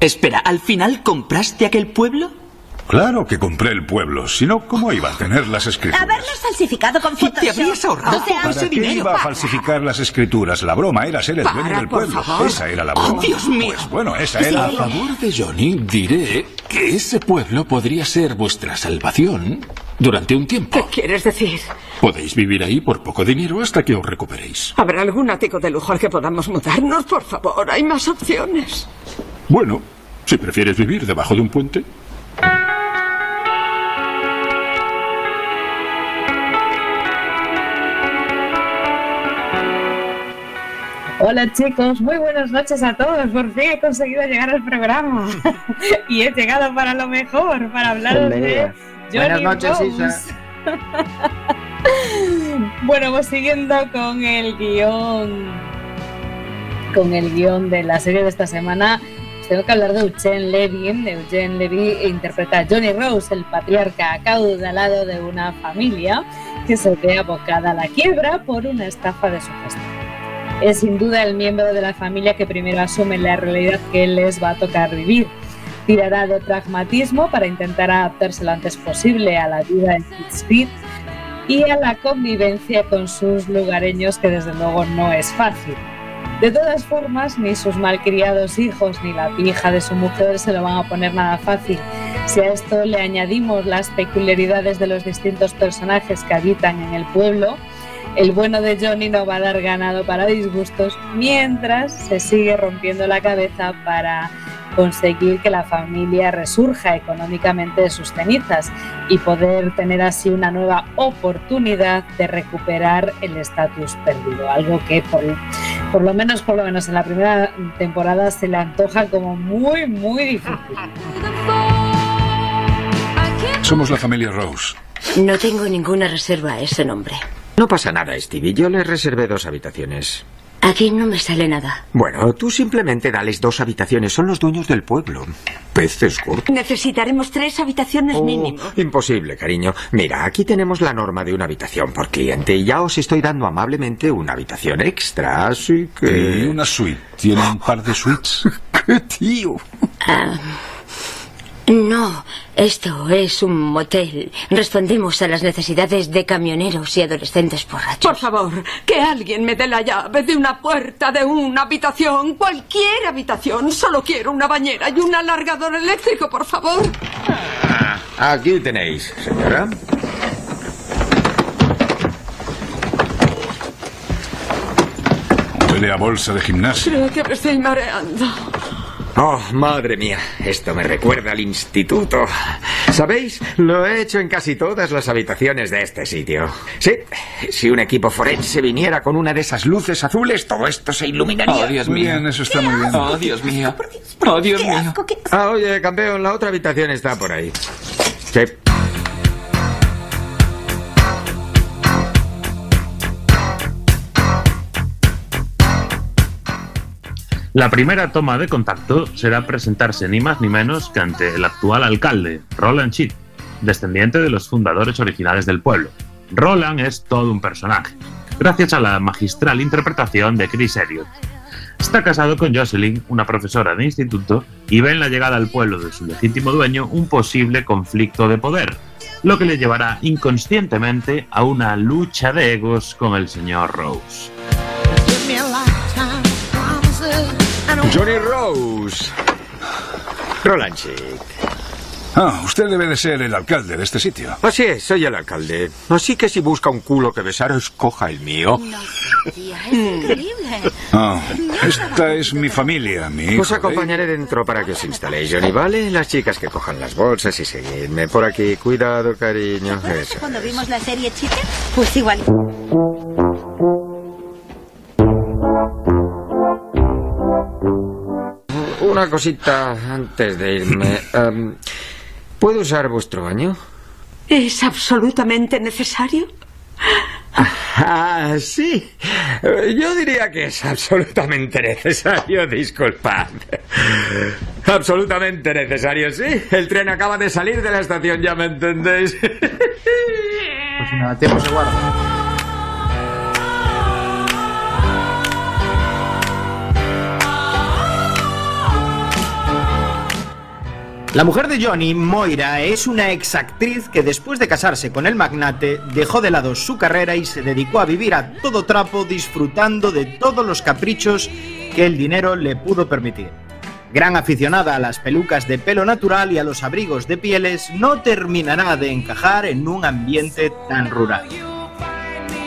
Espera, ¿al final compraste aquel pueblo? Claro que compré el pueblo, si no, ¿cómo iba a tener las escrituras? Haberlos falsificado con Photoshop. habrías ahorrado O sea, ¿Para qué iba a falsificar las escrituras? La broma era ser el Para, dueño del pueblo. favor. Esa era la broma. Oh, Dios mío. Pues bueno, esa era A favor de Johnny, diré que ese pueblo podría ser vuestra salvación durante un tiempo. ¿Qué quieres decir? Podéis vivir ahí por poco dinero hasta que os recuperéis. ¿Habrá algún ático de lujo al que podamos mudarnos? Por favor, hay más opciones. Bueno, si prefieres vivir debajo de un puente. Hola chicos, muy buenas noches a todos. Por fin he conseguido llegar al programa y he llegado para lo mejor, para hablaros de Johnny Buenas noches, Rose. Isa. bueno, pues siguiendo con el guion, con el guion de la serie de esta semana, os tengo que hablar de Eugene Levy. Eugene Levy interpreta a Johnny Rose, el patriarca acaudalado de una familia que se ve abocada a la quiebra por una estafa de su gestión. Es sin duda el miembro de la familia que primero asume la realidad que les va a tocar vivir. Tirará de pragmatismo para intentar adaptarse lo antes posible a la vida en Pittsfield y a la convivencia con sus lugareños, que desde luego no es fácil. De todas formas, ni sus malcriados hijos ni la hija de su mujer se lo van a poner nada fácil. Si a esto le añadimos las peculiaridades de los distintos personajes que habitan en el pueblo, el bueno de Johnny no va a dar ganado para disgustos, mientras se sigue rompiendo la cabeza para conseguir que la familia resurja económicamente de sus cenizas y poder tener así una nueva oportunidad de recuperar el estatus perdido, algo que por, por lo menos por lo menos en la primera temporada se le antoja como muy muy difícil. Somos la familia Rose. No tengo ninguna reserva a ese nombre. No pasa nada, Stevie. Yo le reservé dos habitaciones. Aquí no me sale nada. Bueno, tú simplemente dales dos habitaciones. Son los dueños del pueblo. Peces gordos. Necesitaremos tres habitaciones Oh, mínimo. imposible, cariño. Mira, aquí tenemos la norma de una habitación por cliente y ya os estoy dando amablemente una habitación extra, así que... Y una suite. ¿Tiene un par de suites? ¡Qué tío! Ah, no, esto es un motel. Respondemos a las necesidades de camioneros y adolescentes borrachos. Por favor, que alguien me dé la llave de una puerta de una habitación, cualquier habitación. Solo quiero una bañera y un alargador eléctrico, por favor. Aquí tenéis, señora. Huele a bolsa de gimnasio. Creo que me estoy mareando. Oh, madre mía, esto me recuerda al instituto. ¿Sabéis? Lo he hecho en casi todas las habitaciones de este sitio. Sí, si un equipo forense viniera con una de esas luces azules, todo esto se iluminaría. Oh, Dios mío. Bien, eso está muy bien. Oh, Dios mío. Oh, Dios mío. Ah, oye, campeón, la otra habitación está por ahí. Sí. La primera toma de contacto será presentarse ni más ni menos que ante el actual alcalde, Roland Cheat, descendiente de los fundadores originales del pueblo. Roland es todo un personaje, gracias a la magistral interpretación de Chris Elliott. Está casado con Jocelyn, una profesora de instituto, y ve en la llegada al pueblo de su legítimo dueño un posible conflicto de poder, lo que le llevará inconscientemente a una lucha de egos con el señor Rose. Johnny Rose. Roland Chick. Ah, usted debe de ser el alcalde de este sitio. Así es, soy el alcalde. Así que si busca un culo que besar, escoja el mío. Es increíble. Ah, esta es mi familia, mi hijo. Os acompañaré dentro para que os instaléis, Johnny, ¿vale? Las chicas que cojan las bolsas y seguidme. Por aquí, cuidado, cariño. Cuando vimos la serie Chicken, pues igual. Una cosita antes de irme. Em, ¿Puedo usar vuestro baño? ¿Es absolutamente necesario? Ah, sí. Yo diría que es absolutamente necesario, disculpad. Absolutamente necesario, sí. El tren acaba de salir de la estación, ya me entendéis. Pues nada, tiempo se guarda. La mujer de Johnny, Moira, es una exactriz que después de casarse con el magnate dejó de lado su carrera y se dedicó a vivir a todo trapo disfrutando de todos los caprichos que el dinero le pudo permitir. Gran aficionada a las pelucas de pelo natural y a los abrigos de pieles, no terminará de encajar en un ambiente tan rural.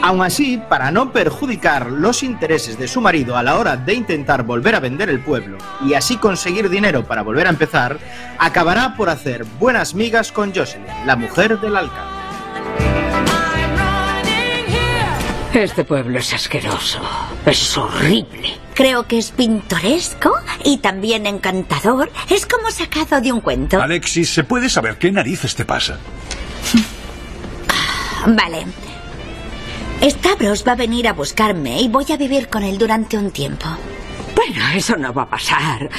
Aún así, para no perjudicar los intereses de su marido a la hora de intentar volver a vender el pueblo y así conseguir dinero para volver a empezar, acabará por hacer buenas migas con Jocelyn, la mujer del alcalde. Este pueblo es asqueroso. Es horrible. Creo que es pintoresco y también encantador. Es como sacado de un cuento. Alexis, ¿se puede saber qué narices te pasa? Vale. Stavros va a venir a buscarme y voy a vivir con él durante un tiempo. Bueno, eso no va a pasar.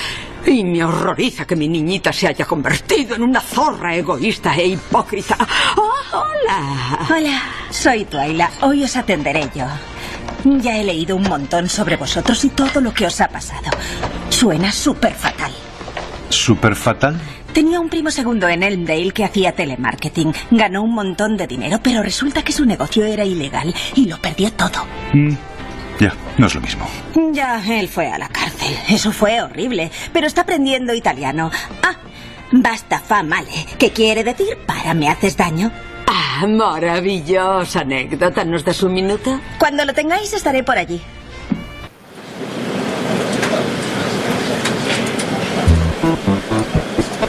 Y me horroriza que mi niñita se haya convertido en una zorra egoísta e hipócrita. ¡Oh, hola! Hola, soy Twyla. Hoy os atenderé yo. Ya he leído un montón sobre vosotros y todo lo que os ha pasado. Suena súper fatal. ¿Súper fatal? Tenía un primo segundo en Elmdale que hacía telemarketing. Ganó un montón de dinero, pero resulta que su negocio era ilegal y lo perdió todo. Mm, Ya, no es lo mismo. Ya, él fue a la cárcel. Eso fue horrible, pero está aprendiendo italiano. Ah, basta fa male, que quiere decir para me haces daño. Ah, maravillosa anécdota. ¿Nos das un minuto? Cuando lo tengáis estaré por allí.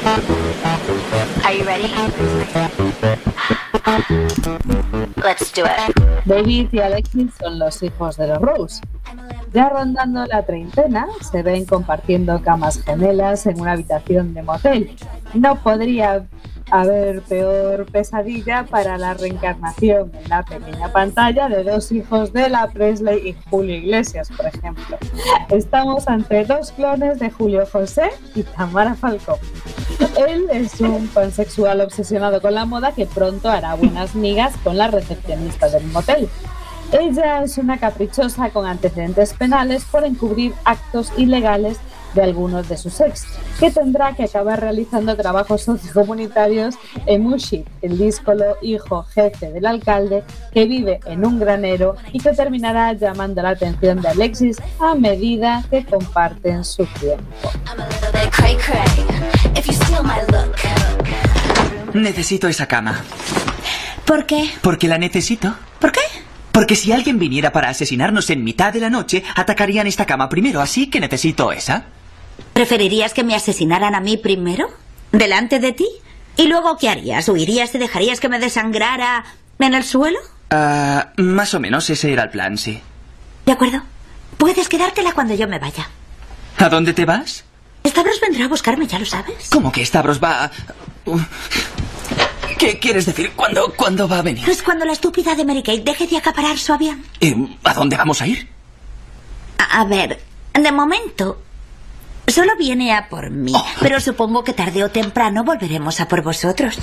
Are you ready? Let's do it. David y Alexis son los hijos de los Rose. Ya rondando la treintena, se ven compartiendo camas gemelas en una habitación de motel. No podría haber peor pesadilla para la reencarnación en la pequeña pantalla de dos hijos de la Presley y Julio Iglesias, por ejemplo. Estamos ante dos clones de Julio José y Tamara Falcón. Él es un pansexual obsesionado con la moda que pronto hará buenas migas con la recepcionista del motel. Ella es una caprichosa con antecedentes penales por encubrir actos ilegales de algunos de sus ex, que tendrá que acabar realizando trabajos sociocomunitarios en Mushit, el díscolo hijo jefe del alcalde que vive en un granero y que terminará llamando la atención de Alexis a medida que comparten su tiempo. Necesito esa cama. ¿Por qué? Porque la necesito. ¿Por qué? Porque si alguien viniera para asesinarnos en mitad de la noche, atacarían esta cama primero, así que necesito esa. ¿Preferirías que me asesinaran a mí primero? ¿Delante de ti? ¿Y luego qué harías? ¿Huirías y dejarías que me desangrara en el suelo? Ah, más o menos ese era el plan, sí. De acuerdo. Puedes quedártela cuando yo me vaya. ¿A dónde te vas? Stavros vendrá a buscarme, ya lo sabes. ¿Cómo que Stavros va a... ¿Qué quieres decir? ¿Cuándo, ¿Cuándo va a venir? Es cuando la estúpida de Mary Kate deje de acaparar su avión. Eh, ¿A dónde vamos a ir? A, a ver, de momento, solo viene a por mí. Pero supongo que tarde o temprano volveremos a por vosotros.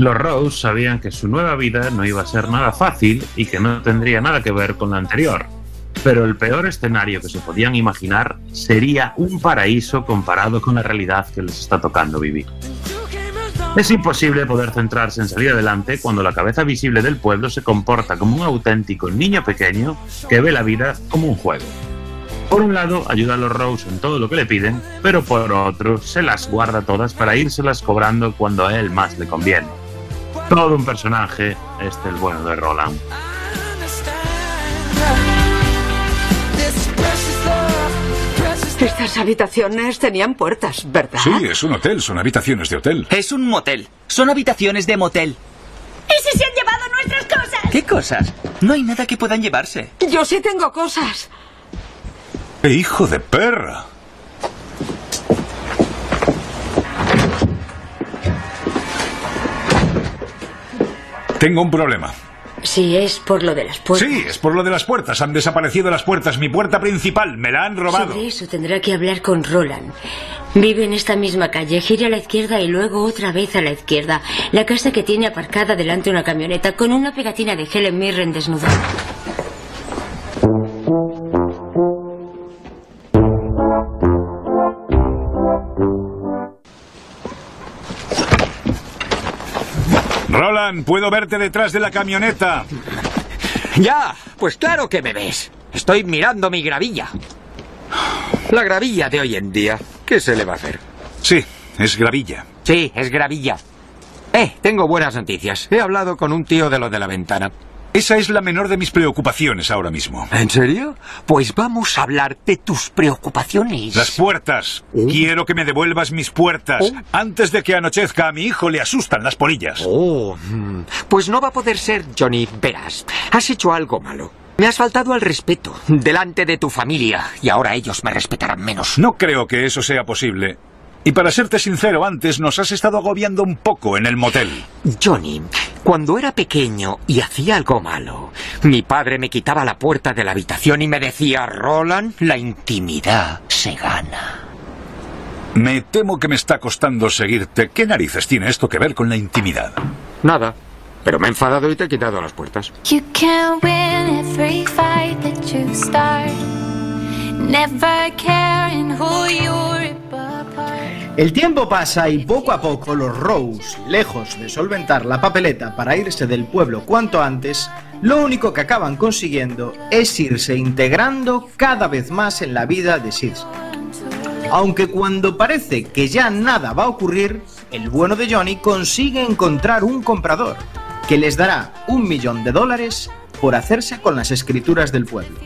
Los Rose sabían que su nueva vida no iba a ser nada fácil y que no tendría nada que ver con la anterior. Pero el peor escenario que se podían imaginar sería un paraíso comparado con la realidad que les está tocando vivir. Es imposible poder centrarse en salir adelante cuando la cabeza visible del pueblo se comporta como un auténtico niño pequeño que ve la vida como un juego. Por un lado, ayuda a los Rose en todo lo que le piden, pero por otro, se las guarda todas para írselas cobrando cuando a él más le conviene. Todo un personaje, este el bueno de Roland. Estas habitaciones tenían puertas, ¿verdad? Sí, es un hotel, son habitaciones de hotel. Es un motel. Son habitaciones de motel. ¿Y si se han llevado nuestras cosas? ¿Qué cosas? No hay nada que puedan llevarse. Yo sí tengo cosas. ¡Qué hijo de perra! Tengo un problema. Si es por lo de las puertas. Sí, es por lo de las puertas. Han desaparecido las puertas. Mi puerta principal. Me la han robado. Sobre eso tendrá que hablar con Roland. Vive en esta misma calle, gira a la izquierda y luego otra vez a la izquierda. La casa que tiene aparcada delante una camioneta con una pegatina de Helen Mirren desnudada. Roland, puedo verte detrás de la camioneta. Ya, pues claro que me ves. Estoy mirando mi gravilla. La gravilla de hoy en día. ¿Qué se le va a hacer? Sí, es gravilla. Sí, es gravilla. Eh, tengo buenas noticias. He hablado con un tío de lo de la ventana. Esa es la menor de mis preocupaciones ahora mismo. ¿En serio? Pues vamos a hablar de tus preocupaciones. Las puertas. Quiero que me devuelvas mis puertas. Antes de que anochezca a mi hijo le asustan las polillas. Oh, mm, pues no va a poder ser, Johnny. Verás, has hecho algo malo. Me has faltado al respeto delante de tu familia y ahora ellos me respetarán menos. No creo que eso sea posible. Y para serte sincero, antes nos has estado agobiando un poco en el motel. Johnny, cuando era pequeño y hacía algo malo, mi padre me quitaba la puerta de la habitación y me decía, Roland, la intimidad se gana. Me temo que me está costando seguirte. ¿Qué narices tiene esto que ver con la intimidad? Nada. Pero me he enfadado y te he quitado las puertas. You can win every fight that you start. Never caring who you rip apart. El tiempo pasa y poco a poco los Rose, lejos de solventar la papeleta para irse del pueblo cuanto antes, lo único que acaban consiguiendo es irse integrando cada vez más en la vida de Sid. Aunque cuando parece que ya nada va a ocurrir, el bueno de Johnny consigue encontrar un comprador que les dará un millón de dólares por hacerse con las escrituras del pueblo.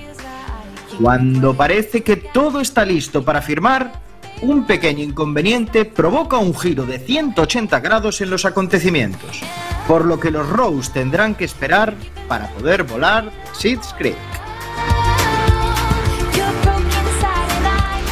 Cuando parece que todo está listo para firmar, un pequeño inconveniente provoca un giro de 180 grados en los acontecimientos, por lo que los Rose tendrán que esperar para poder volar Seeds Creek.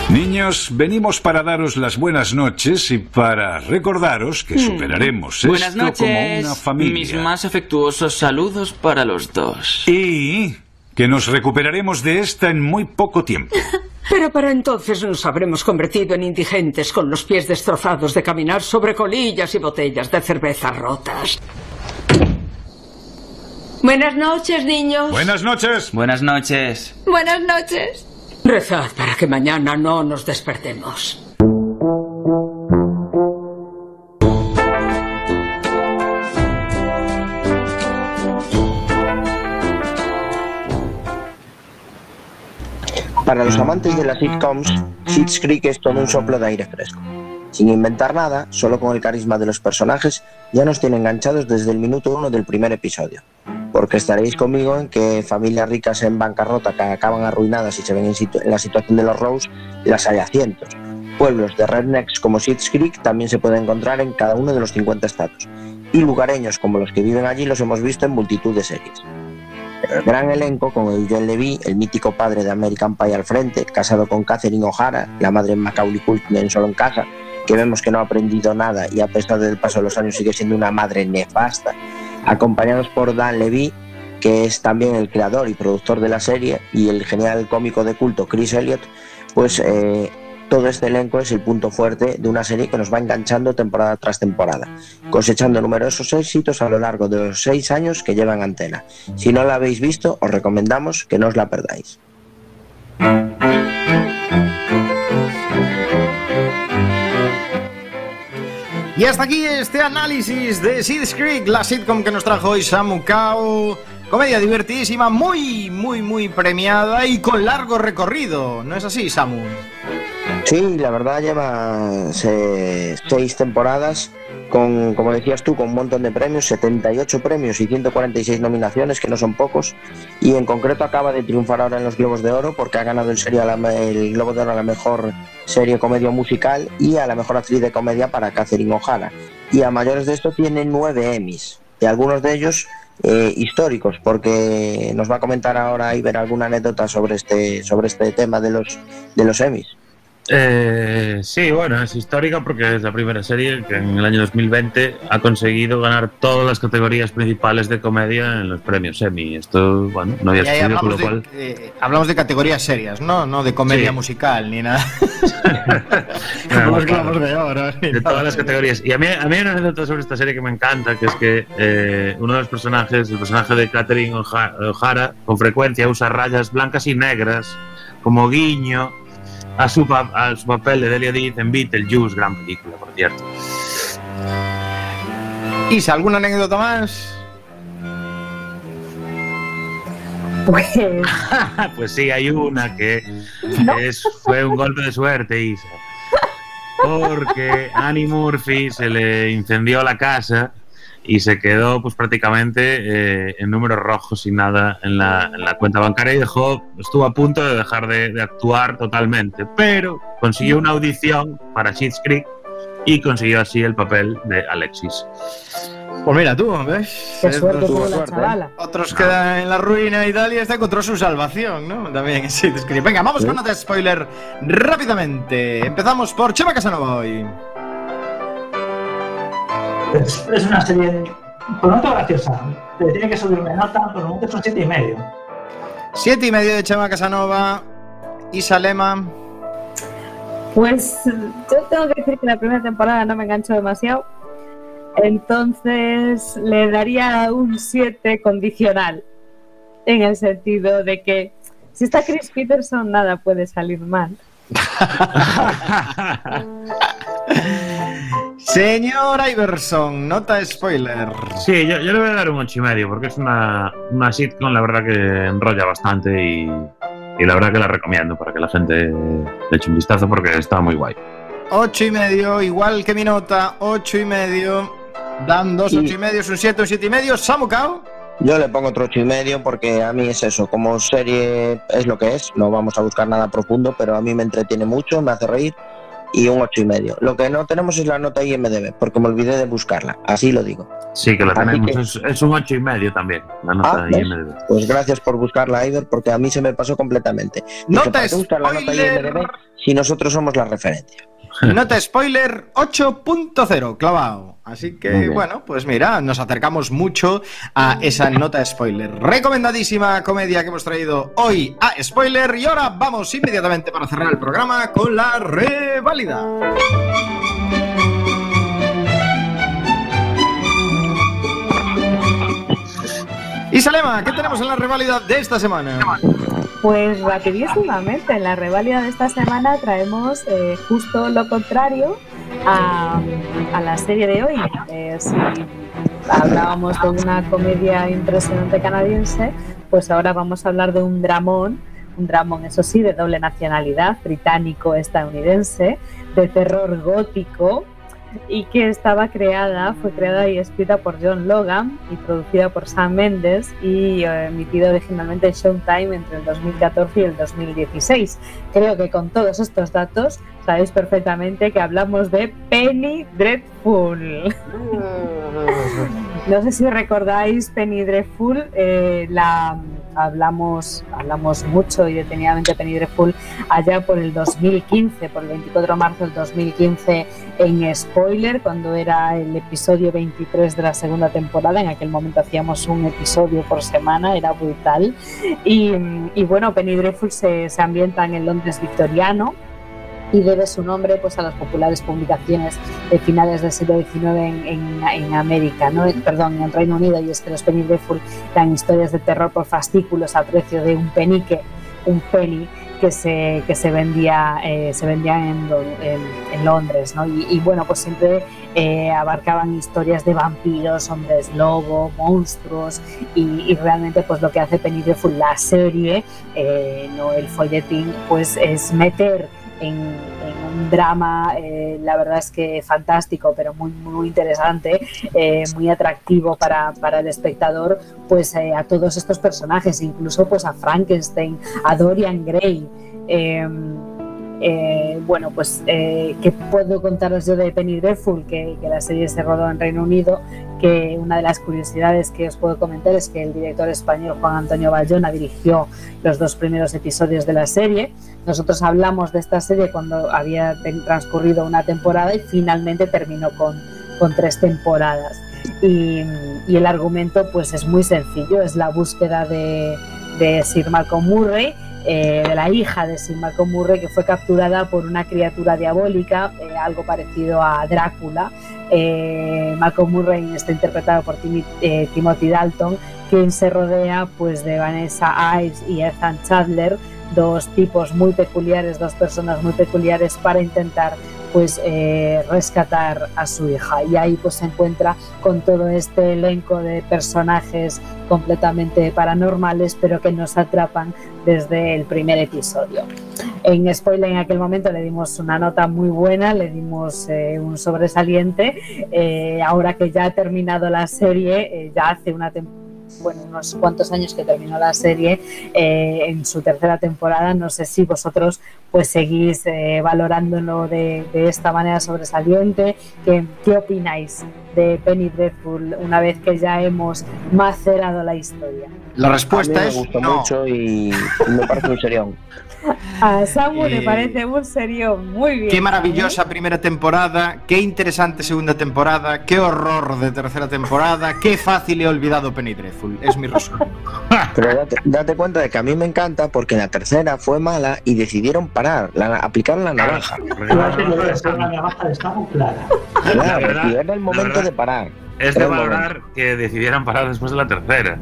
Niños, venimos para daros las buenas noches y para recordaros que superaremos Buenas esto noches. como una familia. Mis más afectuosos saludos para los dos. Y que nos recuperaremos de esta en muy poco tiempo. Pero para entonces nos habremos convertido en indigentes con los pies destrozados de caminar sobre colillas y botellas de cerveza rotas. Buenas noches, niños. Buenas noches. Buenas noches. Buenas noches. Rezad para que mañana no nos despertemos. Para los amantes de las sitcoms, Schitt's Creek es todo un soplo de aire fresco. Sin inventar nada, solo con el carisma de los personajes, ya nos tiene enganchados desde el minuto uno del primer episodio. Porque estaréis conmigo en que familias ricas en bancarrota que acaban arruinadas y se ven en, la situación de los Rose, las hay a cientos. Pueblos de rednecks como Schitt's Creek también se pueden encontrar en cada uno de los 50 estados. Y lugareños como los que viven allí los hemos visto en multitud de series. El gran elenco, con Eugene Levy, el mítico padre de American Pie al frente, casado con Catherine O'Hara, la madre Macaulay Culkin en Solo en Casa, que vemos que no ha aprendido nada y a pesar del paso de los años sigue siendo una madre nefasta, acompañados por Dan Levy, que es también el creador y productor de la serie, y el genial cómico de culto Chris Elliott, pues eh, todo este elenco es el punto fuerte de una serie que nos va enganchando temporada tras temporada, cosechando numerosos éxitos a lo largo de los seis años que llevan antena. Si no la habéis visto, os recomendamos que no os la perdáis. Y hasta aquí este análisis de Seeds Creek, la sitcom que nos trajo hoy Samu Kao. Comedia divertidísima, muy, muy, muy premiada y con largo recorrido. ¿No es así, Samu? Sí, la verdad lleva se- seis temporadas con, como decías tú, con un montón de premios, 78 premios y 146 nominaciones, que no son pocos. Y en concreto acaba de triunfar ahora en los Globos de Oro porque ha ganado la el Globo de Oro a la mejor serie comedia musical y a la mejor actriz de comedia para Catherine O'Hara. Y a mayores de esto tiene nueve Emmys, y algunos de ellos eh, históricos, porque nos va a comentar ahora Iber alguna anécdota sobre este, sobre este tema de los, de los Emmys. Eh, sí, bueno, es histórica porque es la primera serie que en el año 2020 ha conseguido ganar todas las categorías principales de comedia en los premios Emmy. Esto, bueno, no había sucedido, con lo hablamos, cual. de, eh, hablamos de categorías serias, ¿no? No de comedia Sí. musical ni nada. Los claro. De Oro, ni de nada. todas las categorías. Y a mí, a mí hay una anécdota sobre esta serie que me encanta, que es que eh, uno de los personajes, el personaje de Catherine O'Ha- O'Hara, con frecuencia usa rayas blancas y negras como guiño a su, pa- a su papel de Delia Deed en Beetlejuice, gran película, por cierto. Isa, ¿alguna anécdota más? Pues pues sí, hay una que es, fue un golpe de suerte, Isa. Porque Annie Murphy se le incendió la casa y se quedó pues prácticamente eh, en números rojos y nada en la, en la cuenta bancaria y dejó, estuvo a punto de dejar de, de actuar totalmente, pero consiguió una audición para Schitt's Creek y consiguió así el papel de Alexis. Pues mira tú, ¿ves? Qué suerte tuvo la suerte, ¿eh? chavala. Otros quedan en la ruina y tal, y esta encontró su salvación, ¿no? También sí. Venga, vamos con nota de spoiler rápidamente. Empezamos por Chema Casanova hoy. Es, es una serie por nota graciosa. Te tiene que subirme nota, por el momento es un 7 y medio. Siete y medio de Chema Casanova. Isalema. Pues yo tengo que decir que la primera temporada no me enganchó demasiado. Entonces le daría un 7 condicional. En el sentido de que si está Chris Peterson, nada puede salir mal. Señor Iverson, nota spoiler. Sí, yo, yo le voy a dar un ocho y medio porque es una, una sitcom, la verdad que enrolla bastante y, y la verdad que la recomiendo para que la gente le eche un vistazo porque está muy guay. Ocho y medio, igual que mi nota, ocho y medio. Dan dos, ocho y medio, es un siete, un siete y medio. Samu Kao. Yo le pongo otro ocho y medio porque a mí es eso, como serie es lo que es, no vamos a buscar nada profundo, pero a mí me entretiene mucho, me hace reír y un ocho y medio. Lo que no tenemos es la nota IMDB, porque me olvidé de buscarla, así lo digo. Sí, que la tenemos. que- Es, es un ocho y medio también, la nota Ah. IMDb. Pues gracias por buscarla, Iver, porque a mí se me pasó completamente. Dije, Nota ¿para qué buscar la nota. IMDB si nosotros somos la referencia? Nota spoiler 8.0, clavado. Así que, bueno, pues mira, nos acercamos mucho a esa nota spoiler. Recomendadísima comedia que hemos traído hoy a spoiler. Y ahora vamos inmediatamente para cerrar el programa con la reválida. Isalema, ¿qué tenemos en la reválida de esta semana? Pues rapidísimamente, en la reválida de esta semana traemos eh, justo lo contrario a, a la serie de hoy. Eh, si hablábamos de una comedia impresionante canadiense, pues ahora vamos a hablar de un dramón, un dramón, eso sí, de doble nacionalidad, británico-estadounidense, de terror gótico, y que estaba creada, fue creada y escrita por John Logan y producida por Sam Mendes y eh, emitida originalmente en Showtime entre el 2014 y el 2016. Creo que con todos estos datos sabéis perfectamente que hablamos de Penny Dreadful. No sé si recordáis Penny Dreadful, eh, la hablamos, hablamos mucho y detenidamente de Penny Dreadful allá por el 2015, por el 24 de marzo del 2015 en Spoiler, cuando era el episodio 23 de la segunda temporada. En aquel momento hacíamos un episodio por semana, era brutal. Y, y bueno, Penny Dreadful se, se ambienta en el Londres victoriano y debe su nombre pues a las populares publicaciones de finales del siglo XIX en, en- en América, ¿no? Eh, perdón, en Reino Unido, y es que los Penny Dreadful dan historias de terror por fascículos a precio de un penique, un penny que se, que se vendía eh, se vendían en, en- en Londres, ¿no? Y, y, bueno, pues siempre eh, abarcaban historias de vampiros, hombres lobo, monstruos y, y realmente pues lo que hace Penny Dreadful la serie, eh, no el folletín, pues es meter en, un drama, eh, la verdad es que fantástico, pero muy, muy interesante, eh, muy atractivo para, para el espectador, pues eh, a todos estos personajes, incluso pues a Frankenstein, a Dorian Gray. Eh, bueno, pues, eh, ¿qué puedo contaros yo de Penny Dreadful? Que, que la serie se rodó en Reino Unido, que una de las curiosidades que os puedo comentar es que el director español Juan Antonio Bayona dirigió los dos primeros episodios de la serie. Nosotros hablamos de esta serie cuando había transcurrido una temporada y finalmente terminó con, tres temporadas. Y, el argumento pues es muy sencillo, es la búsqueda de Sir Malcolm Murray, eh, de la hija de Sir Malcolm Murray que fue capturada por una criatura diabólica, eh, algo parecido a Drácula. Eh, Malcolm Murray está interpretado por eh, Timothy Dalton, quien se rodea pues de Vanessa Ives y Ethan Chandler, dos tipos muy peculiares, dos personas muy peculiares para intentar pues eh, rescatar a su hija y ahí pues se encuentra con todo este elenco de personajes completamente paranormales pero que nos atrapan desde el primer episodio. En spoiler en aquel momento le dimos una nota muy buena, le dimos eh, un sobresaliente. Eh, ahora que ya ha terminado la serie, ya hace una temporada bueno, unos cuantos años que terminó la serie eh, en su tercera temporada. No sé si vosotros pues seguís eh, valorándolo de, de esta manera sobresaliente. ¿Qué, ¿Qué opináis de Penny Dreadful una vez que ya hemos macerado la historia? La respuesta A mí me es gustó no. mucho y me parece un serión. A Samu le Eh, parece un serio muy bien. Qué maravillosa primera temporada, qué interesante segunda temporada, qué horror de tercera temporada, qué fácil he olvidado Penny Dreadful. Es mi resumen. Pero date, date cuenta de que a mí me encanta porque en la tercera fue mala y decidieron parar, la, aplicar la navaja. la navaja de Samu clara. Claro, verdad, y era el momento de parar. Es de valorar que decidieran parar después de la tercera.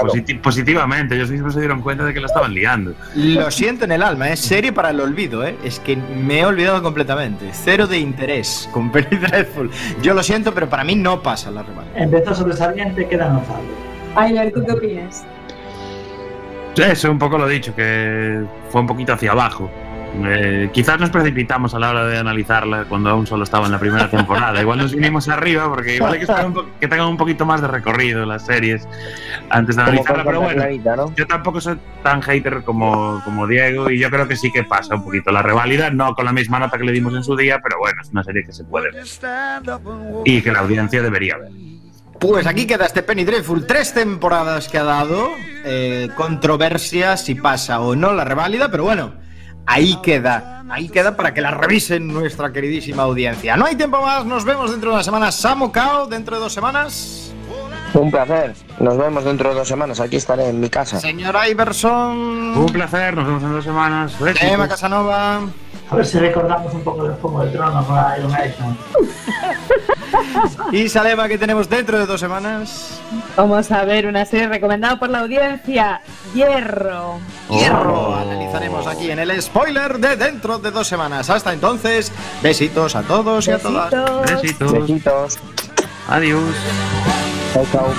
Positi- positivamente, ellos mismos se dieron cuenta de que la estaban liando. Lo siento en el alma, es serie para el olvido, ¿eh? Es que me he olvidado completamente. Cero de interés con Penny Dreadful. Yo lo siento, pero para mí no pasa la rival. Empezó sobresaliente, queda notable. Ayler, ¿tú qué opinas? Eso, un poco lo dicho, que fue un poquito hacia abajo. Eh, quizás nos precipitamos a la hora de analizarla cuando aún solo estaba en la primera temporada. igual nos vinimos arriba porque igual hay que esperar un que tengan un poquito más de recorrido las series antes de Como analizarla. Pero bueno, yo tampoco soy tan hater como, como Diego y yo creo que sí que pasa un poquito la reválida, no con la misma nota que le dimos en su día, pero bueno, es una serie que se puede ver y que la audiencia debería ver. Pues aquí queda este Penny Dreadful. Tres temporadas que ha dado. eh, controversia si pasa o no la reválida, pero bueno, ahí queda. Ahí queda para que la revisen nuestra queridísima audiencia. No hay tiempo más, nos vemos dentro de una semana. Samu Kao, dentro de dos semanas. Un placer. Nos vemos dentro de dos semanas. Aquí estaré en mi casa. Señor Iverson. Un placer, nos vemos en dos semanas. Emma Casanova. A ver si recordamos un poco del Fuego de Tronos con Iron Maiden. Y Salema, que tenemos dentro de dos semanas. Vamos a ver una serie recomendada por la audiencia, Hierro. Hierro. Analizaremos aquí en el spoiler de dentro de dos semanas. Hasta entonces, besitos a todos y a todas. Besitos. Besitos. Adiós. Chao, chao.